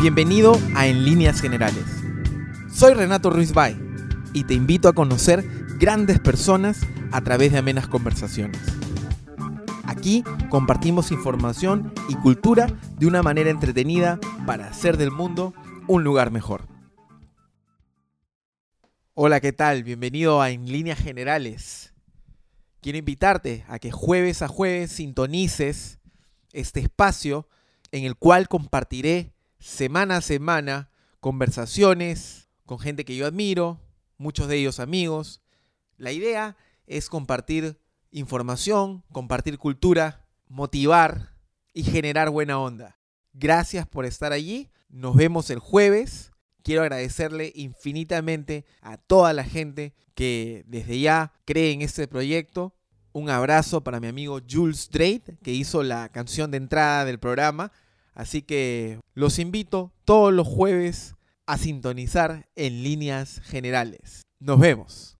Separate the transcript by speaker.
Speaker 1: Bienvenido a En Líneas Generales. Soy Renato Ruiz Bay y te invito a conocer grandes personas a través de amenas conversaciones. Aquí compartimos información y cultura de una manera entretenida para hacer del mundo un lugar mejor. Hola, ¿qué tal? Bienvenido a En Líneas Generales. Quiero invitarte a que jueves a jueves sintonices este espacio en el cual compartiré semana a semana conversaciones con gente que yo admiro, muchos de ellos amigos. La idea es compartir información, compartir cultura, motivar y generar buena onda. Gracias por estar allí. Nos vemos el jueves. Quiero agradecerle infinitamente a toda la gente que desde ya cree en este proyecto. Un abrazo para mi amigo Jules Drake, que hizo la canción de entrada del programa. Así que los invito todos los jueves a sintonizar en líneas generales. Nos vemos.